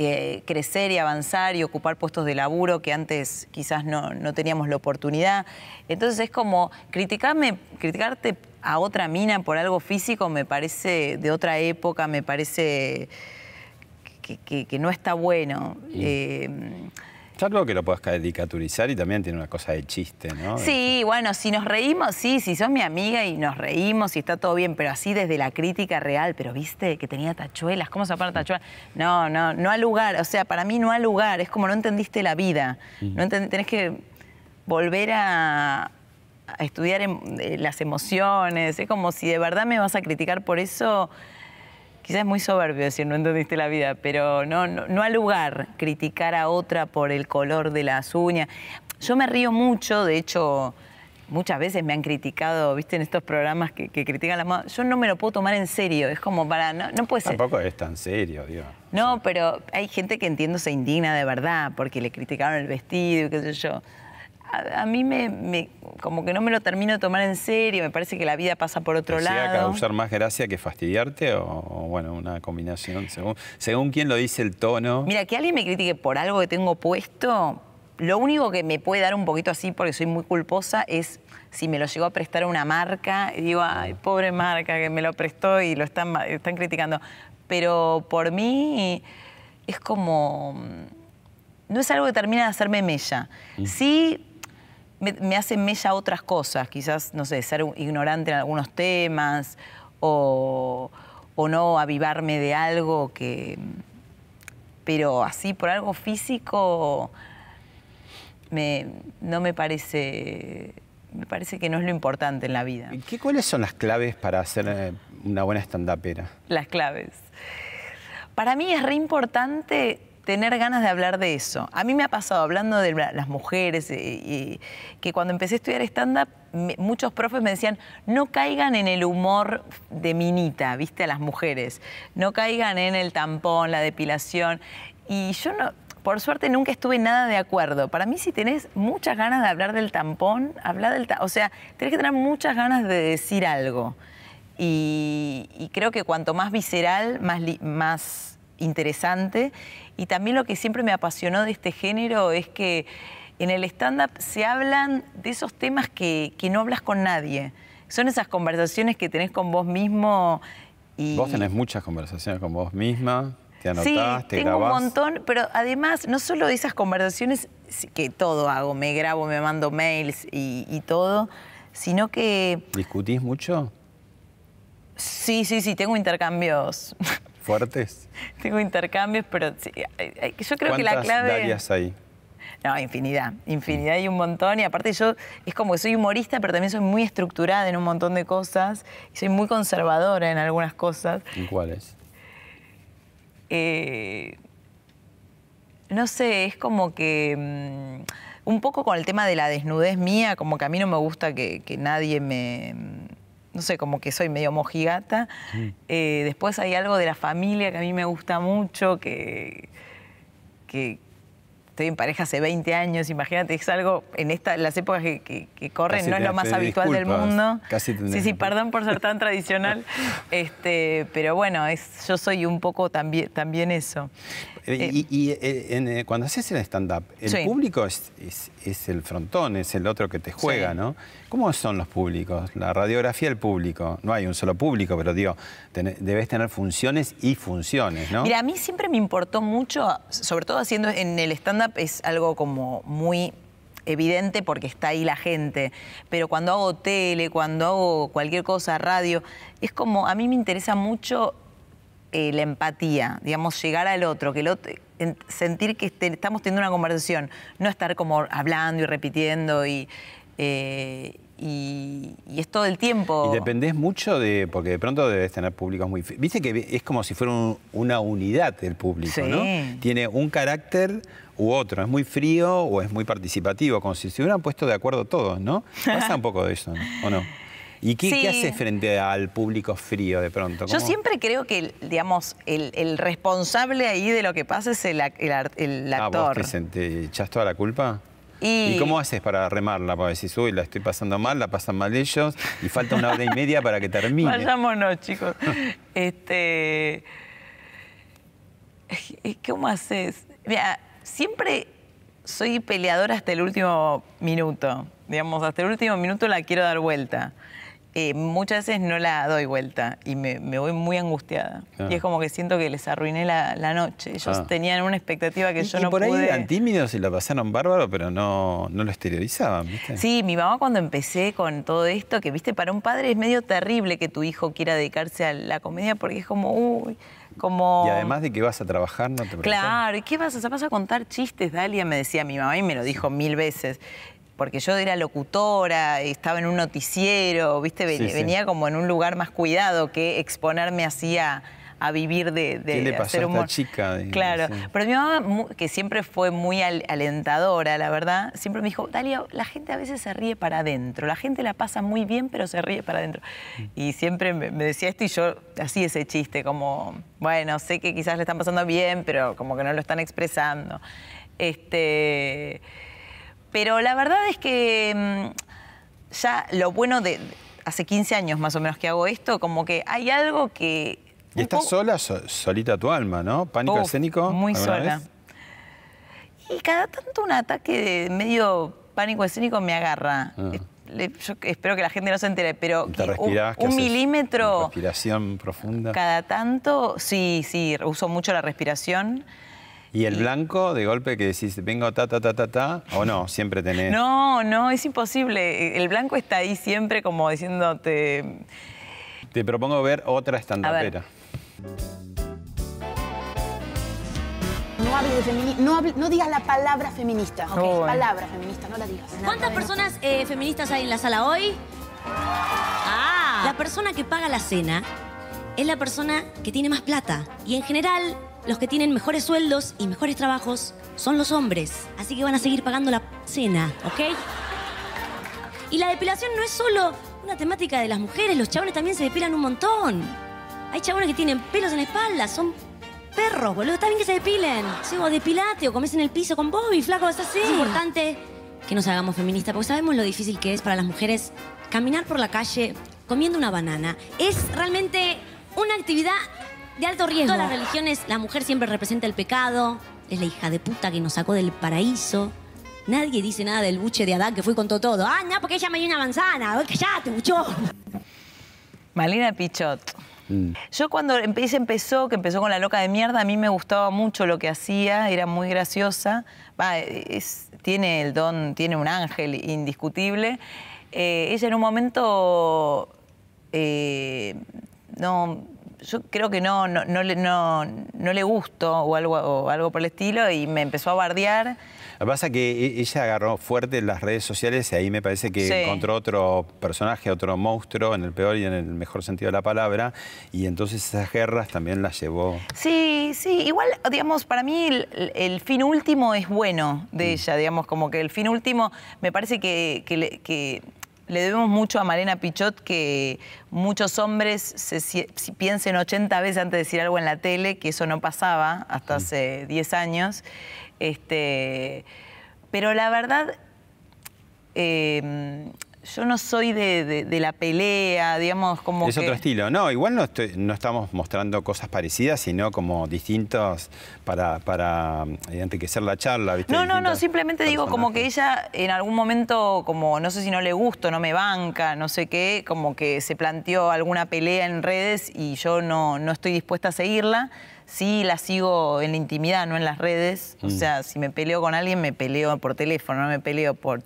eh, crecer y avanzar y ocupar puestos de laburo que antes quizás no, no teníamos la oportunidad. Entonces es como criticarme, criticarte a otra mina por algo físico me parece de otra época, me parece que, que- que no está bueno. Eh, Yo creo que lo puedes caricaturizar y también tiene una cosa de chiste, ¿no? Sí, bueno, si nos reímos, sí, si sos mi amiga y nos reímos y está todo bien, pero así desde la crítica real, pero viste que tenía tachuelas, ¿cómo se llama tachuelas? No, no, no al lugar, o sea, para mí no al lugar, es como no entendiste la vida, no enten- tenés que volver a, a estudiar eh, las emociones, es como si de verdad me vas a criticar por eso, quizás es muy soberbio decir no entendiste la vida, pero no, no, no al lugar criticar a otra por el color de las uñas. Yo me río mucho, de hecho, muchas veces me han criticado, viste, en estos programas que, que critican las modas. Yo no me lo puedo tomar en serio, es como para, no, no puede ser. Tampoco es tan serio, digo. No, pero hay gente que entiendo se indigna de verdad porque le criticaron el vestido y qué sé yo. A, a mí me, me- como que no me lo termino de tomar en serio, me parece que la vida pasa por otro ¿Te llega a lado. causar más gracia que fastidiarte o, o, bueno, una combinación según, según quién lo dice el tono? Mira, que alguien me critique por algo que tengo puesto, lo único que me puede dar un poquito así, porque soy muy culposa, es si me lo llegó a prestar una marca y digo, ay, pobre marca que me lo prestó y lo están, están criticando. Pero por mí es como. mm, No es algo que termina de hacerme mella. Sí me, me hace mella otras cosas, quizás, no sé, ser ignorante en algunos temas o, o no avivarme de algo que. Pero así por algo físico me- no me parece. Me parece que no es lo importante en la vida. ¿Qué, ¿Cuáles son las claves para hacer eh, una buena stand-upera? Las claves. Para mí es re importante tener ganas de hablar de eso. A mí me ha pasado hablando de la- las mujeres, que cuando empecé a estudiar stand-up, muchos profes me decían, no caigan en el humor de minita, viste, a las mujeres. No caigan en el tampón, la depilación. Y yo por suerte nunca estuve nada de acuerdo. Para mí si tenés muchas ganas de hablar del tampón, habla del tampón. O sea, tenés que tener muchas ganas de decir algo. Y, y creo que cuanto más visceral, más, más interesante. Y también lo que siempre me apasionó de este género es que en el stand-up se hablan de esos temas que, que no hablas con nadie. Son esas conversaciones que tenés con vos mismo. Y, Vos tenés muchas conversaciones con vos misma, te Sí, anotás, te tengo grabás. un montón, pero además, no solo de esas conversaciones, sí, que todo hago, me grabo, me mando mails y, y todo, sino que ¿Discutís mucho? sí, sí, sí, tengo intercambios. ¿Fuertes? tengo intercambios, pero sí, yo creo que la ¿Cuántas clave... Darias hay? No, infinidad, infinidad y un montón. Y aparte yo, es como que soy humorista, pero también soy muy estructurada en un montón de cosas. Y soy muy conservadora en algunas cosas. ¿En cuáles? Eh, no sé, es como que mm, un poco con el tema de la desnudez mía, como que a mí no me gusta que, que nadie me... No sé, como que soy medio mojigata. Eh, después hay algo de la familia que a mí me gusta mucho, que, que estoy en pareja hace 20 años, imagínate, es algo en esta, las épocas que, que- que corren, Casi no es lo más habitual del mundo. casi sí, sí, perdón por ser tan tradicional, este, pero bueno, es, yo soy un poco también, también eso. Eh, y y, eh, en, eh, cuando haces el stand-up, el Sí. público es, es- es el frontón, es el otro que te juega, Sí. ¿no? ¿Cómo son los públicos? La radiografía del público. No hay un solo público, pero digo, debes tener funciones y funciones, ¿no? Mira, a mí siempre me importó mucho, sobre todo haciendo en el stand-up es algo como muy evidente porque está ahí la gente, pero cuando hago tele, cuando hago cualquier cosa, radio, es como, a mí me interesa mucho eh, la empatía, digamos, llegar al otro, que el otro, en- sentir que este- estamos teniendo una conversación, no estar como hablando y repitiendo y, eh, y- y es todo el tiempo. Y dependés mucho de, porque de pronto debes tener públicos muy... Viste que es como si fuera un- una unidad el público, Sí. ¿no? Tiene un carácter u otro, es muy frío o es muy participativo, como si se hubieran puesto de acuerdo todos, ¿no? Pasa un poco de eso, ¿no? ¿o no? ¿Y qué, Sí. qué haces frente al público frío de pronto? Yo siempre creo que, el- digamos, el, el responsable ahí de lo que pasa es el, el el Ah, ¿vos actor. te, te echás toda la culpa? Y- ¿Y cómo haces para remarla? Para decir, uy, la estoy pasando mal, la pasan mal ellos, y falta una hora y media para que termine. Vayámonos, chicos. este. ¿Cómo haces? Mira, siempre soy peleadora hasta el último minuto. Digamos, hasta el último minuto la quiero dar vuelta. Eh, muchas veces no la doy vuelta y me, me voy muy angustiada. Y es como que siento que les arruiné la, la noche. Ellos Ah. tenían una expectativa que y, yo y no por ahí eran tímidos y la pasaron bárbaro, pero no, no lo exteriorizaban, ¿viste? Sí, mi mamá cuando empecé con todo esto, que viste, para un padre es medio terrible que tu hijo quiera dedicarse a la comedia porque es como, uy, como... Y además de que vas a trabajar, no te preocupes. Claro, ¿y qué vas a hacer? ¿Vas a contar chistes, Dalia? Me decía mi mamá y me lo dijo mil veces. Porque yo era locutora, estaba en un noticiero, ¿viste? Ven- Sí, sí. Venía como en un lugar más cuidado que exponerme así a, a vivir de, de ¿Qué le pasó hacer a esta humor. chica? Claro, sí. pero mi mamá, que siempre fue muy al- alentadora, la verdad, siempre me dijo, Dalia, la gente a veces se ríe para adentro, la gente la pasa muy bien, pero se ríe para adentro. Y siempre me, me decía esto y yo hacía ese chiste, como, bueno, sé que quizás le están pasando bien, pero como que no lo están expresando. Este, pero la verdad es que mm, ya lo bueno de... Hace 15 años más o menos que hago esto, como que hay algo que... Y estás poco- sola, so- solita tu alma, ¿no? ¿Pánico Uf, escénico? Muy sola. vez? Y cada tanto un ataque de medio pánico escénico me agarra. Ah. Yo espero que la gente no se entere, pero ¿Te un- respirás? ¿Qué un, milímetro Respiración profunda. cada tanto, sí, sí, uso mucho la respiración. ¿Y el blanco de golpe que decís, vengo ta, ta, ta, ta, ta? ¿O no? Siempre tenés. No, no, es imposible. El blanco está ahí siempre como diciéndote... Te propongo ver otra estandapera. No hables de feminismo, no, hable- no digas la palabra feminista. Uy. Palabra feminista, no la digas. ¿Cuántas personas eh, feministas hay en la sala hoy? Ah. La persona que paga la cena es la persona que tiene más plata. Y en general, los que tienen mejores sueldos y mejores trabajos son los hombres. Así que van a seguir pagando la cena, ¿ok? Y la depilación no es solo una temática de las mujeres, los chabones también se depilan un montón. Hay chabones que tienen pelos en la espalda, son perros, boludo. Está bien que se depilen. Sí, o depilate o comes en el piso con Bobby, flaco, es así. Es importante que nos hagamos feministas, porque sabemos lo difícil que es para las mujeres caminar por la calle comiendo una banana. Es realmente una actividad de alto riesgo. En todas las religiones, la mujer siempre representa el pecado, es la hija de puta que nos sacó del paraíso. Nadie dice nada del buche de Adán que fue y contó todo. Ah, no, porque ella me dio una manzana. Callate, buchón. Malena Pichot. Mm. Yo cuando empecé, empezó, que empezó con La Loca de Mierda, a mí me gustaba mucho lo que hacía, era muy graciosa. Va, es- tiene el don, tiene un ángel indiscutible. Eh, ella en un momento, eh, no, yo creo que no, no, no le, no, no le gustó o algo, o algo por el estilo y me empezó a bardear. Lo que pasa es que e- ella agarró fuerte las redes sociales y ahí me parece que Sí. encontró otro personaje, otro monstruo, en el peor y en el mejor sentido de la palabra. Y entonces esas guerras también las llevó. Sí, sí, igual, digamos, para mí el, el fin último es bueno de ella, digamos, como que el fin último me parece que, que que le debemos mucho a Malena Pichot que muchos hombres se, si- si piensen 80 veces antes de decir algo en la tele, que eso no pasaba hasta hace 10 años. Este, pero la verdad, eh, yo no soy de, de- de la pelea, digamos, como es que... otro estilo. No, igual no, estoy- no estamos mostrando cosas parecidas, sino como distintos para, para eh, enriquecer la charla. ¿viste? No, no, no, simplemente digo como que ella en algún momento, como no sé si no le gusto, no me banca, no sé qué, como que se planteó alguna pelea en redes y yo no, no estoy dispuesta a seguirla. Sí la sigo en la intimidad, no en las redes. O Mm. sea, si me peleo con alguien, me peleo por teléfono, no me peleo por,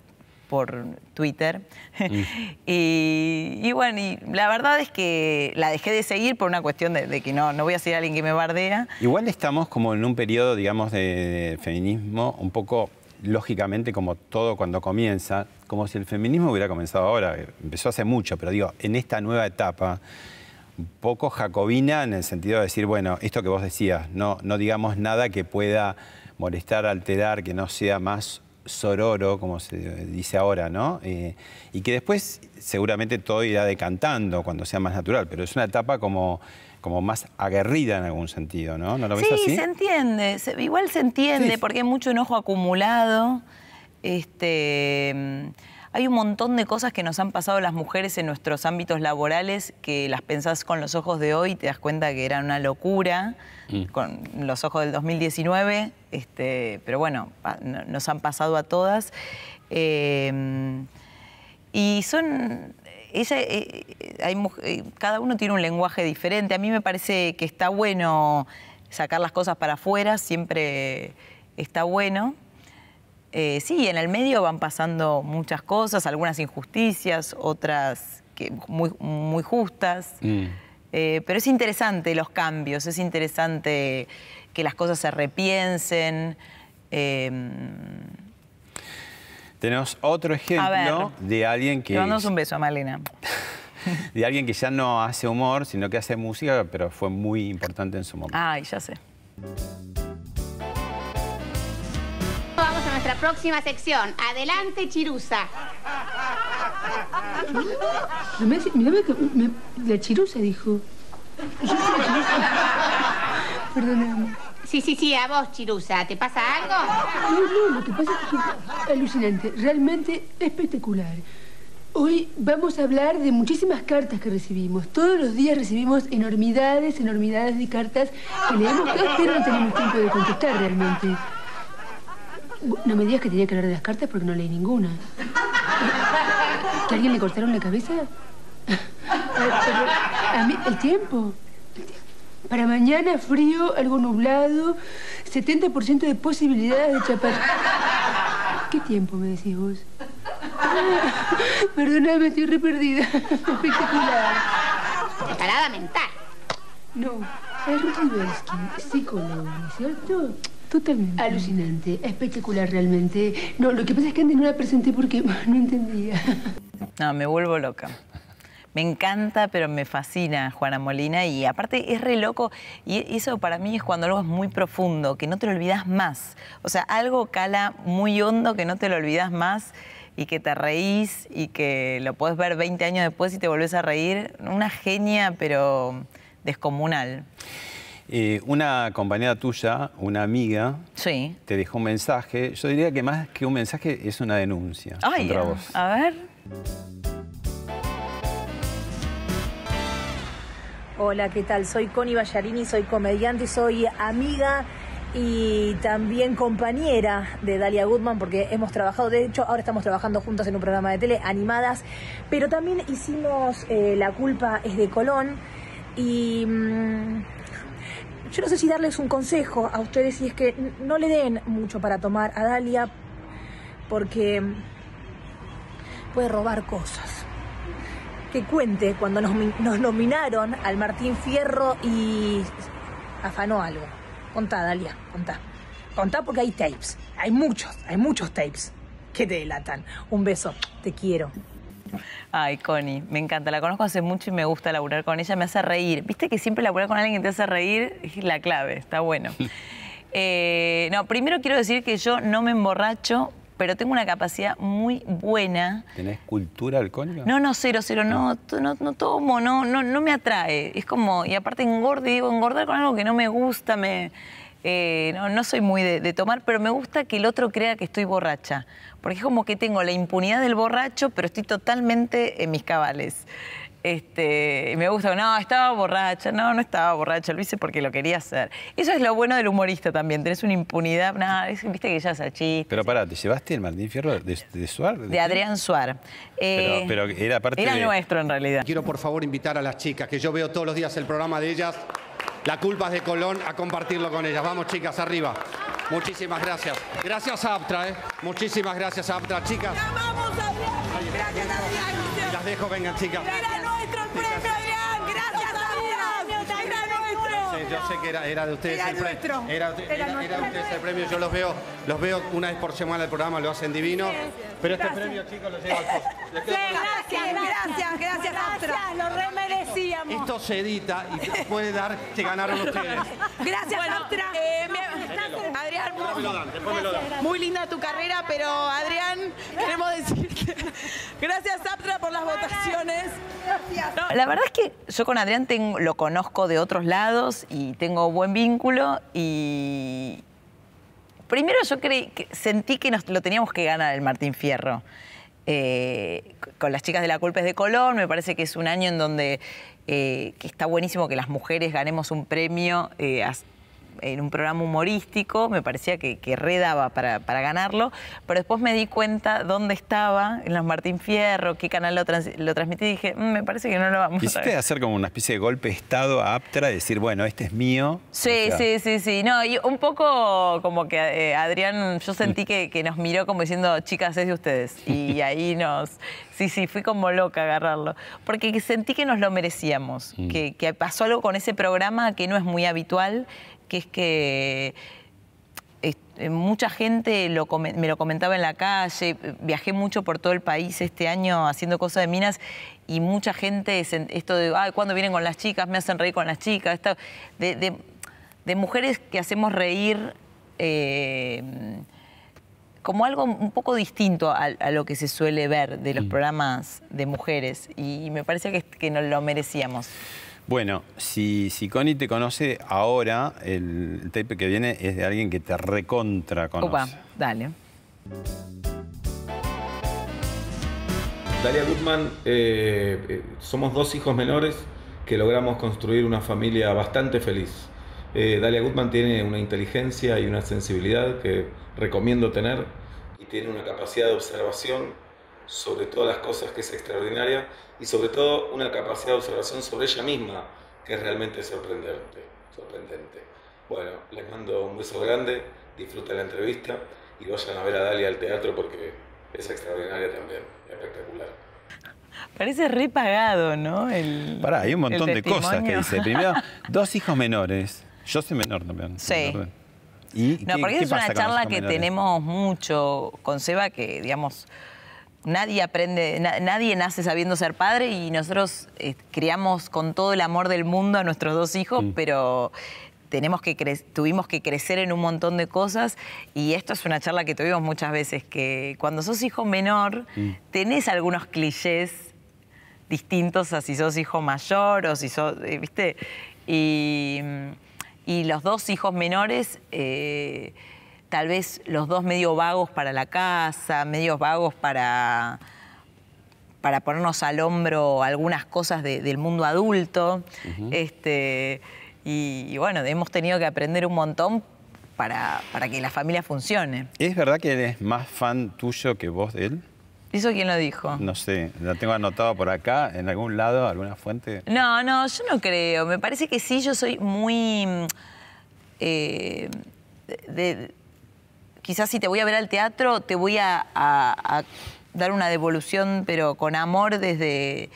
por Twitter. Mm. y, y bueno, y la verdad es que la dejé de seguir por una cuestión de, de que no, no voy a seguir a alguien que me bardea. Igual estamos como en un periodo, digamos, de, de feminismo un poco lógicamente, como todo cuando comienza, como si el feminismo hubiera comenzado ahora, empezó hace mucho, pero digo, en esta nueva etapa, un poco jacobina en el sentido de decir, bueno, esto que vos decías, no, no digamos nada que pueda molestar, alterar, que no sea más sororo, como se dice ahora, ¿no? Eh, y que después seguramente todo irá decantando cuando sea más natural, pero es una etapa como, como más aguerrida en algún sentido, ¿no? ¿No lo ves sí, así? se entiende, se- igual se entiende Sí. porque hay mucho enojo acumulado. Este, hay un montón de cosas que nos han pasado las mujeres en nuestros ámbitos laborales que las pensás con los ojos de hoy y te das cuenta que eran una locura Mm. con los ojos del 2019, este, pero bueno, nos han pasado a todas. Eh, y son. ella, eh, eh, hay eh, cada uno tiene un lenguaje diferente. A mí me parece que está bueno sacar las cosas para afuera, siempre está bueno. Eh, sí, en el medio van pasando muchas cosas, algunas injusticias, otras que muy, muy justas. Mm. Eh, pero es interesante los cambios, es interesante que las cosas se repiensen. Eh, Tenemos otro ejemplo de alguien que le mandamos un beso a Malena. de alguien que ya no hace humor, sino que hace música, pero fue muy importante en su momento. Ay, ya sé. Nuestra próxima sección. Adelante, Chirusa. No me, mira, me, me- la chirusa dijo. Perdóname. Sí, sí, sí, a vos, Chirusa. ¿Te pasa algo? No, no, lo que pasa es que es alucinante, realmente espectacular. Hoy vamos a hablar de muchísimas cartas que recibimos. Todos los días recibimos enormidades, enormidades de cartas que leemos todas, pero no tenemos tiempo de contestar realmente. No me digas que tenía que hablar de las cartas porque no leí ninguna. ¿Que a alguien le cortaron la cabeza? A mí, el tiempo. Para mañana frío, algo nublado, 70% de posibilidades de chapar. ¿Qué tiempo me decís vos? Ah, Perdóname, estoy re perdida. Espectacular. Parada mental. No, es psicólogo, ¿no es cierto? Totalmente. Alucinante, espectacular realmente. No, lo que pasa es que antes no la presenté porque no entendía. No, me vuelvo loca. Me encanta, pero me fascina Juana Molina y aparte es re loco y eso para mí es cuando algo es muy profundo, que no te lo olvidas más. O sea, algo cala muy hondo que no te lo olvidas más y que te reís y que lo puedes ver 20 años después y te volvés a reír. Una genia, pero descomunal. Eh, una compañera tuya, una amiga, Sí. te dejó un mensaje. Yo diría que más que un mensaje es una denuncia Ay, contra a, vos. a ver. Hola, ¿qué tal? Soy Connie Ballarini, soy comediante, soy amiga y también compañera de Dalia Goodman porque hemos trabajado, de hecho ahora estamos trabajando juntas en un programa de tele, animadas, pero también hicimos eh, La culpa es de Colón y mm, yo no sé si darles un consejo a ustedes y es que no le den mucho para tomar a Dalia porque puede robar cosas que cuente cuando nos, nos nominaron al Martín Fierro y afanó algo. Contá, Dalia, contá. Contá porque hay tapes. Hay muchos, hay muchos tapes que te delatan. Un beso, te quiero. Ay, Connie, me encanta. La conozco hace mucho y me gusta laburar con ella. Me hace reír. Viste que siempre laburar con alguien que te hace reír es la clave. Está bueno. Eh, no, primero quiero decir que yo no me emborracho, pero tengo una capacidad muy buena. ¿Tenés cultura alcohólica? No, no, cero, cero, no, to- no, no tomo, no, no, no me atrae. Es como, y aparte engordo, digo, engordar con algo que no me gusta, me, eh, no, no soy muy de, de tomar, pero me gusta que el otro crea que estoy borracha. Porque es como que tengo la impunidad del borracho, pero estoy totalmente en mis cabales. Este, y me gusta, no, estaba borracha, no, no estaba borracha, lo hice porque lo quería hacer. Eso es lo bueno del humorista también, tenés una impunidad, nada, es- viste que ya es chiste. Pero pará, ¿te llevaste el Martín Fierro de, de Suar? De Adrián Suar. Eh, Pero, pero era parte era de... nuestro en realidad. Quiero por favor invitar a las chicas, que yo veo todos los días el programa de ellas, La culpa es de Colón, a compartirlo con ellas. Vamos chicas, arriba. Muchísimas gracias. Gracias a Aptra, ¿eh? Muchísimas gracias a Aptra, chicas. Las dejo, vengan chicas. Era nuestro el premio, Gracias, yo sé que era, era de ustedes Era el premio. nuestro. Era, Era era- era nuestro. de ustedes el premio. Yo los veo, los veo una vez por semana el programa, lo hacen divino. Pero este premio, chicos, lo llevo al post. Les quedo con- Gracias, gracias, gracias, Astra. Lo remerecíamos. Esto se edita y puede dar que ganaron ustedes. Gracias, Bueno, Astra. eh, me- Adrián, Después me lo dan, después me lo dan. muy linda tu carrera, pero Adrián, queremos decirte gracias Aptra por las votaciones. No, La verdad es que yo con Adrián tengo- lo conozco de otros lados y tengo buen vínculo y primero yo creí que sentí que nos lo teníamos que ganar el Martín Fierro. Eh, con las chicas de la culpa es de Colón, me parece que es un año en donde eh, que está buenísimo que las mujeres ganemos un premio eh, as- en un programa humorístico, me parecía que, que redaba para, para ganarlo, pero después me di cuenta dónde estaba, en los Martín Fierro, qué canal lo, trans- lo transmití y dije, "Mm, me parece que no lo vamos a Quisiste ver. hacer como una especie de golpe de estado a Aptra decir, bueno, este es mío. Sí, O sea, sí, sí, sí. No, y un poco como que eh, Adrián, yo sentí que, que nos miró como diciendo, chicas, es de ustedes. Y ahí nos. Sí, sí, fui como loca a agarrarlo. Porque sentí que nos lo merecíamos. Mm. Que, que pasó algo con ese programa que no es muy habitual, que es que. eh, Mucha gente lo me lo comentaba en la calle, viajé mucho por todo el país este año haciendo cosas de minas y mucha gente, esto de, ay, ¿cuándo vienen con las chicas? Me hacen reír con las chicas. Esto, de, de- de mujeres que hacemos reír eh, como algo un poco distinto a, a lo que se suele ver de los programas de mujeres y me parece que, que nos lo merecíamos. Bueno, si, si Connie te conoce ahora, el, tape que viene es de alguien que te recontra conoce. Opa, dale. Dalia Gutman, eh, eh, somos dos hijos menores que logramos construir una familia bastante feliz. Eh, Dalia Gutman tiene una inteligencia y una sensibilidad que recomiendo tener y tiene una capacidad de observación sobre todas las cosas que es extraordinaria y sobre todo una capacidad de observación sobre ella misma que es realmente sorprendente. sorprendente. Bueno, les mando un beso grande, disfruten la entrevista y vayan a ver a Dalia al teatro porque es extraordinaria también, espectacular. Parece re pagado, ¿no? El, Pará, hay un montón de cosas que dice. Primero, dos hijos menores. Yo soy menor también. Sí. menor. ¿Y No, qué- porque qué es una charla que menores? tenemos mucho con Seba, que digamos, nadie aprende, na- nadie nace sabiendo ser padre y nosotros eh, criamos con todo el amor del mundo a nuestros dos hijos, pero tenemos que tuvimos que crecer en un montón de cosas y esto es una charla que tuvimos muchas veces, que cuando sos hijo menor tenés algunos clichés distintos a si sos hijo mayor o si sos, eh, ¿viste? Y, y los dos hijos menores, eh, tal vez los dos medio vagos para la casa, medios vagos para, para ponernos al hombro algunas cosas de- del mundo adulto. este, y, y bueno, hemos tenido que aprender un montón para, para que la familia funcione. ¿Es verdad que él es más fan tuyo que vos de él? ¿Eso quién lo dijo? No sé, la tengo anotado por acá, en algún lado, alguna fuente. No, no, yo no creo. Me parece que sí, yo soy muy. mm, eh, de- de- quizás si te voy a ver al teatro, te voy a, a- a dar una devolución, pero con amor desde.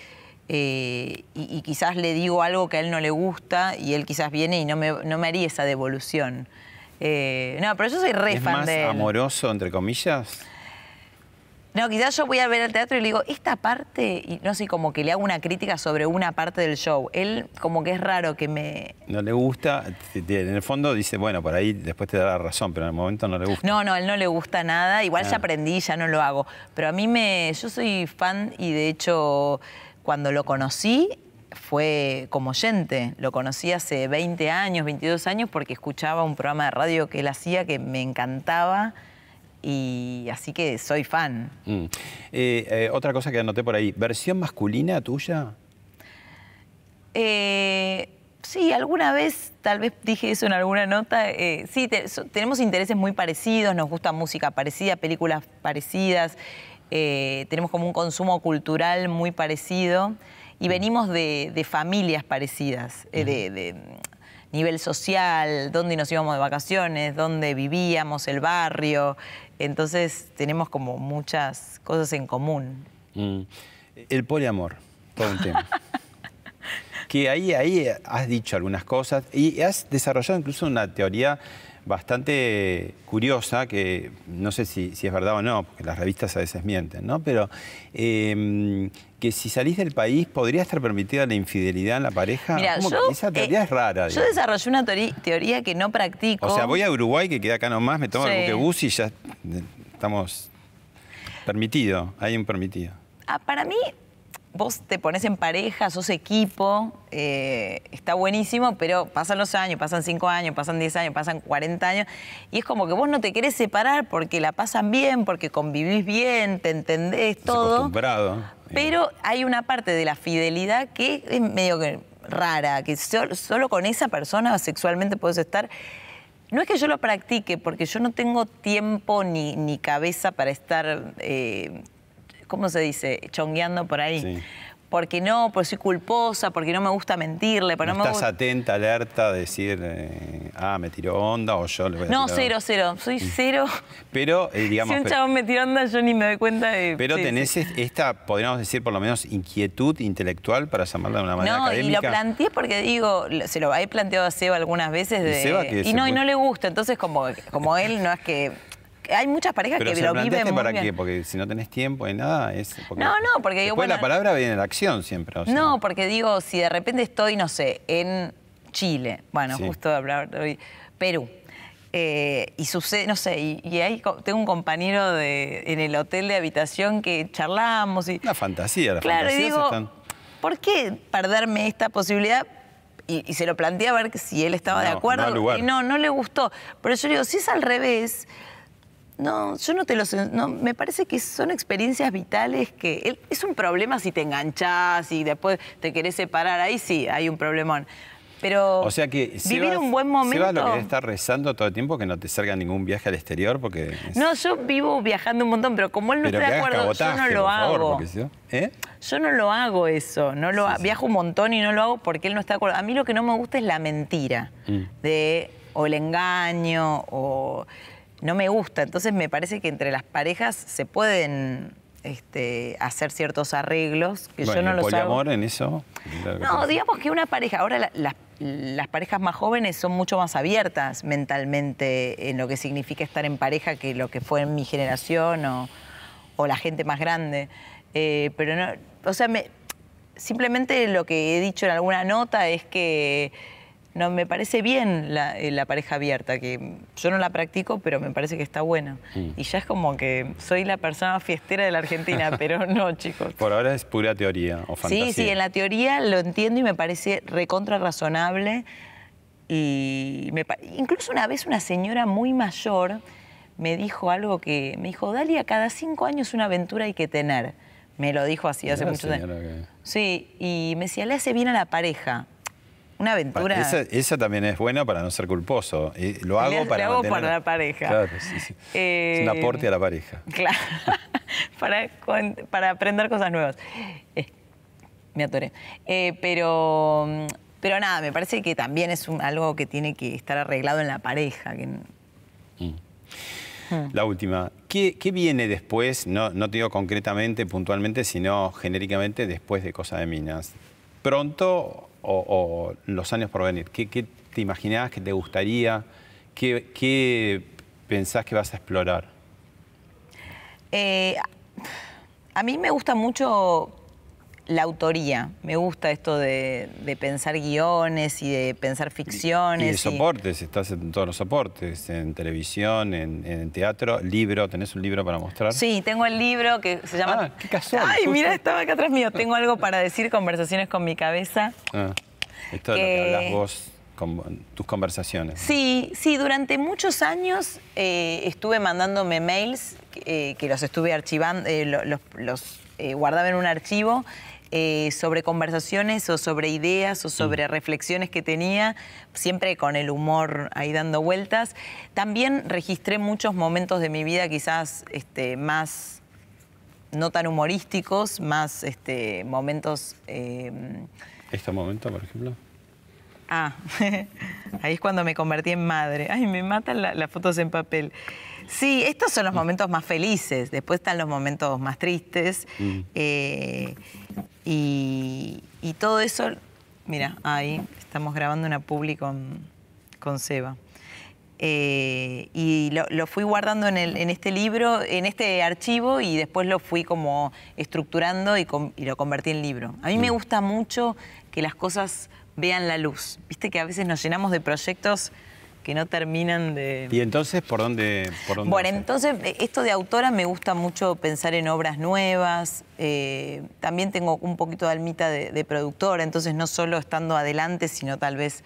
eh, y, y quizás le digo algo que a él no le gusta y él quizás viene y no me, no me haría esa devolución. Eh, no, pero yo soy re ¿Es fan más de él. amoroso, entre comillas? No, quizás yo voy a ver al teatro y le digo, esta parte, y no sé, como que le hago una crítica sobre una parte del show. Él como que es raro que me... No le gusta, en el fondo dice, bueno, por ahí después te da la razón, pero en el momento no le gusta. No, no, a él no le gusta nada. Igual Ah. ya aprendí, ya no lo hago. Pero a mí me... Yo soy fan y de hecho cuando lo conocí fue como oyente. Lo conocí hace 20 años, 22 años porque escuchaba un programa de radio que él hacía que me encantaba y así que soy fan. Mm. Eh, eh, otra cosa que anoté por ahí, ¿versión masculina tuya? Eh, sí, alguna vez, tal vez dije eso en alguna nota. eh, sí, te- so- tenemos intereses muy parecidos, nos gusta música parecida, películas parecidas, tenemos como un consumo cultural muy parecido y venimos de, de familias parecidas, de, de, mm, nivel social, dónde nos íbamos de vacaciones, dónde vivíamos, el barrio. Entonces tenemos como muchas cosas en común. Mm. El poliamor, todo un tema. que ahí, ahí has dicho algunas cosas y has desarrollado incluso una teoría bastante curiosa, que no sé si, si es verdad o no, porque las revistas a veces mienten, ¿no? Pero eh, que si salís del país podría estar permitida la infidelidad en la pareja. Como yo, esa teoría eh, es rara. Yo desarrollé una teoría, teoría que no practico. O sea, voy a Uruguay, que queda acá nomás, me tomo Sí. el buquebús y ya estamos permitido, hay un permitido. Ah, para mí, vos te pones en pareja, sos equipo, eh, está buenísimo, pero pasan los años, pasan 5 años, pasan 10 años, pasan 40 años, y es como que vos no te querés separar porque la pasan bien, porque convivís bien, te entendés todo. Acostumbrado. Pero hay una parte de la fidelidad que es medio que rara, que sol- solo con esa persona sexualmente puedes estar. No es que yo lo practique, porque yo no tengo tiempo ni, ni cabeza para estar, eh, ¿cómo se dice?, chongueando por ahí. Porque no, porque soy culposa, porque no me gusta mentirle, porque No no, me estás gusta... atenta, alerta, de decir, eh, ah, me tiró onda o yo le voy a No, tirar cero, cero. Soy cero. Pero, eh, digamos, si un pero- chabón me tira onda, yo ni me doy cuenta de... pero sí, tenés sí. esta, podríamos decir, por lo menos, inquietud intelectual, para llamarla de una manera No, y académica. lo planteé porque digo, se lo he planteado a Seba algunas veces de, ¿Y Seba qué y no, y no le gusta, entonces como, como él no es que hay muchas parejas Pero que se lo viven muy para bien. qué, porque si no tenés tiempo y nada, es... porque- No, no, porque digo, Después bueno, la palabra viene la acción siempre. o sea. No, porque digo, si de repente estoy, no sé, en Chile, bueno, Sí. justo hablar hoy, Perú. eh, y sucede, no sé, y, y ahí tengo un compañero de, en el hotel de habitación que charlamos y Una fantasía, las Claro, y fantasías digo, están... ¿por qué perderme esta posibilidad? Y, y se lo planteé a ver si él estaba de acuerdo. no y no, no le gustó. Pero yo digo, si es al revés, no, yo no te lo sé. No, me parece que son experiencias vitales que. es un problema si te enganchás y después te querés separar. Ahí sí, hay un problemón. Pero O sea que vivir un buen momento. Sebas lo que estar rezando todo el tiempo que no te salga ningún viaje al exterior porque... es- No, yo vivo viajando un montón, pero como él no pero está de acuerdo, yo no lo por favor, hago. porque ¿Eh? Yo no lo hago eso, no lo ha- viajo un montón y no lo hago porque él no está de acuerdo. A mí lo que no me gusta es la mentira Mm. de o el engaño o no me gusta. Entonces me parece que entre las parejas se pueden este, hacer ciertos arreglos que Bueno, yo no el los hago. poliamor en eso... No, digamos que una pareja, ahora la- las, las parejas más jóvenes son mucho más abiertas mentalmente en lo que significa estar en pareja que lo que fue en mi generación o, o la gente más grande. Eh, pero no, o sea, me- simplemente lo que he dicho en alguna nota es que no me parece bien la, eh, la pareja abierta, que yo no la practico, pero me parece que está buena. Mm. Y ya es como que soy la persona fiestera de la Argentina, pero no, chicos. Por ahora es pura teoría o fantasía. Sí, sí, en la teoría lo entiendo y me parece recontra razonable. Y me incluso una vez una señora muy mayor me dijo algo que me dijo, Dalia, cada cinco años una aventura hay que tener. Me lo dijo así hace muchos años. que- Sí, y me decía, le hace bien a la pareja. Una aventura. Esa, esa también es buena para no ser culposo. Eh, lo hago Le- para hago mantener- para la pareja. Claro, sí, sí. Eh, Es un aporte a la pareja. Claro, para, para aprender cosas nuevas. Eh, me atoré. Eh, pero, mm, pero nada, me parece que también es un- algo que tiene que estar arreglado en la pareja. que- La última. ¿Qué, qué viene después? No, no te digo concretamente, puntualmente, sino genéricamente después de Cosa de Minas. ¿Pronto o, los años por venir? ¿Qué, te imaginás que te gustaría? ¿Qué, qué pensás que vas a explorar? Eh, a mí me gusta mucho la autoría. Me gusta esto de, de pensar guiones y de pensar Y de ficciones. y- soportes, estás en todos los soportes, en televisión, en, en teatro, libro, ¿tenés un libro para mostrar? Sí, tengo el libro que se llama. Ah, qué casual, Ay, justo. mira, estaba acá atrás mío. Tengo algo para decir, conversaciones con mi cabeza. Ah, esto es lo Que- que hablas vos con tus conversaciones. Sí, sí, durante muchos años eh, estuve mandándome mails eh, que los estuve archivando, eh, lo- los, los, eh, guardaba en un archivo eh, sobre conversaciones o sobre ideas o sobre reflexiones que tenía, siempre con el humor ahí dando vueltas. También registré muchos momentos de mi vida quizás este, más no tan humorísticos, más este, momentos... eh, ¿Este momento, por ejemplo? Ah, ahí es cuando me convertí en madre. Ay, me matan la- las fotos en papel. Sí, estos son los momentos más felices. Después están los momentos más tristes. Mm. Eh, y, y todo eso Mira, ahí estamos grabando una publi con, con Seba. Eh, y lo, lo fui guardando en, el- en este libro, en este archivo, y después lo fui como estructurando y, com- y lo convertí en libro. A mí me gusta mucho que las cosas vean la luz. Viste que a veces nos llenamos de proyectos que no terminan de... Y entonces, ¿por dónde? Por dónde Bueno, entonces eh, esto de autora me gusta mucho pensar en obras nuevas. eh, también tengo un poquito de almita de, de productora, entonces no solo estando adelante, sino tal vez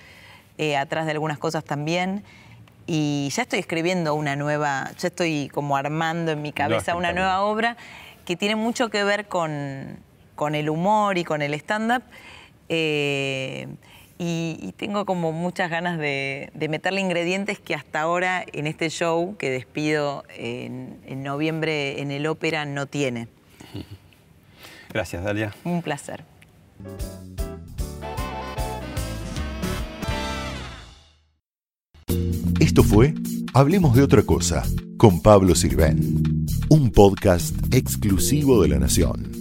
eh, atrás de algunas cosas también. Y ya estoy escribiendo una nueva, ya estoy como armando en mi cabeza una nueva obra que tiene mucho que ver con, con el humor y con el stand-up. eh, y, y tengo como muchas ganas de, de meterle ingredientes que hasta ahora en este show que despido en, en noviembre en el ópera no tiene. Gracias, Dalia. Un placer. Esto fue Hablemos de otra cosa con Pablo Sirven, un podcast exclusivo de La Nación.